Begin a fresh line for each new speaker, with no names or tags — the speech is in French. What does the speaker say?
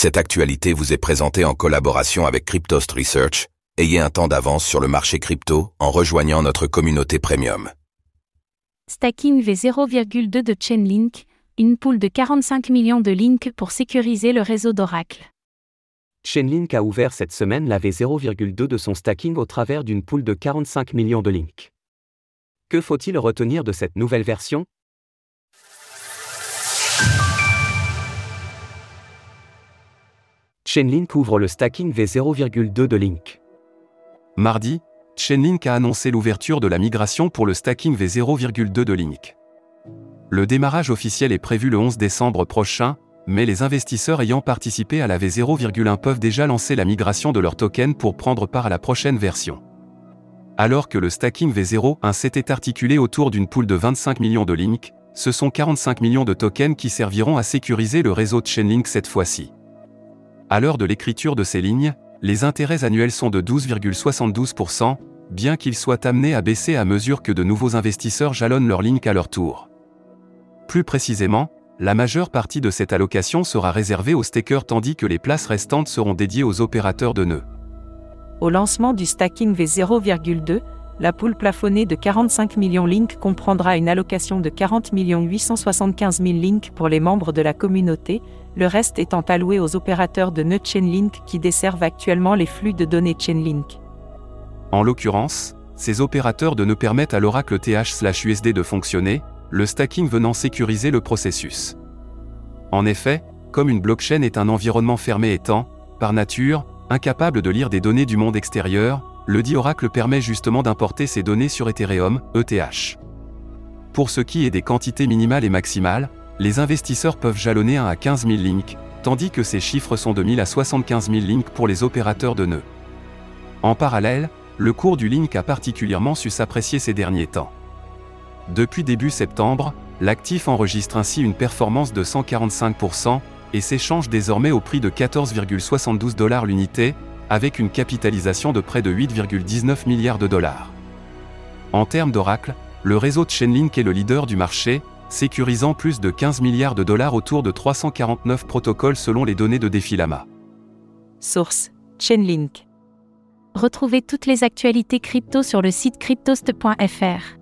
Cette actualité vous est présentée en collaboration avec Cryptost Research. Ayez un temps d'avance sur le marché crypto en rejoignant notre communauté premium.
Stacking V0,2 de Chainlink, une poule de 45 millions de links pour sécuriser le réseau d'Oracle.
Chainlink a ouvert cette semaine la V0,2 de son stacking au travers d'une poule de 45 millions de links. Que faut-il retenir de cette nouvelle version? Chainlink ouvre le stacking V0,2 de Link.
Mardi, Chainlink a annoncé l'ouverture de la migration pour le stacking V0,2 de Link. Le démarrage officiel est prévu le 11 décembre prochain, mais les investisseurs ayant participé à la V0,1 peuvent déjà lancer la migration de leur token pour prendre part à la prochaine version. Alors que le stacking V0,1 s'était articulé autour d'une poule de 25 millions de Link, ce sont 45 millions de tokens qui serviront à sécuriser le réseau de Chainlink cette fois-ci. À l'heure de l'écriture de ces lignes, les intérêts annuels sont de 12,72%, bien qu'ils soient amenés à baisser à mesure que de nouveaux investisseurs jalonnent leur Link à leur tour. Plus précisément, la majeure partie de cette allocation sera réservée aux stakers tandis que les places restantes seront dédiées aux opérateurs de nœuds.
Au lancement du stacking V0,2, la poule plafonnée de 45 millions links comprendra une allocation de 40 875 000 links pour les membres de la communauté, le reste étant alloué aux opérateurs de nœuds Chainlink qui desservent actuellement les flux de données Chainlink.
En l'occurrence, ces opérateurs de nœuds permettent à l'oracle TH/USD de fonctionner, le stacking venant sécuriser le processus. En effet, comme une blockchain est un environnement fermé étant, par nature, incapable de lire des données du monde extérieur, le dit Oracle permet justement d'importer ces données sur Ethereum, ETH. Pour ce qui est des quantités minimales et maximales, les investisseurs peuvent jalonner 1 à 15 000 links, tandis que ces chiffres sont de 1000 à 75 000 links pour les opérateurs de nœuds. En parallèle, le cours du link a particulièrement su s'apprécier ces derniers temps. Depuis début septembre, l'actif enregistre ainsi une performance de 145% et s'échange désormais au prix de 14,72 dollars l'unité, avec une capitalisation de près de 8,19 milliards de dollars. En termes d'Oracle, le réseau de Chainlink est le leader du marché, sécurisant plus de 15 milliards de dollars autour de 349 protocoles selon les données de Defilama.
Source Chainlink.
Retrouvez toutes les actualités crypto sur le site cryptost.fr.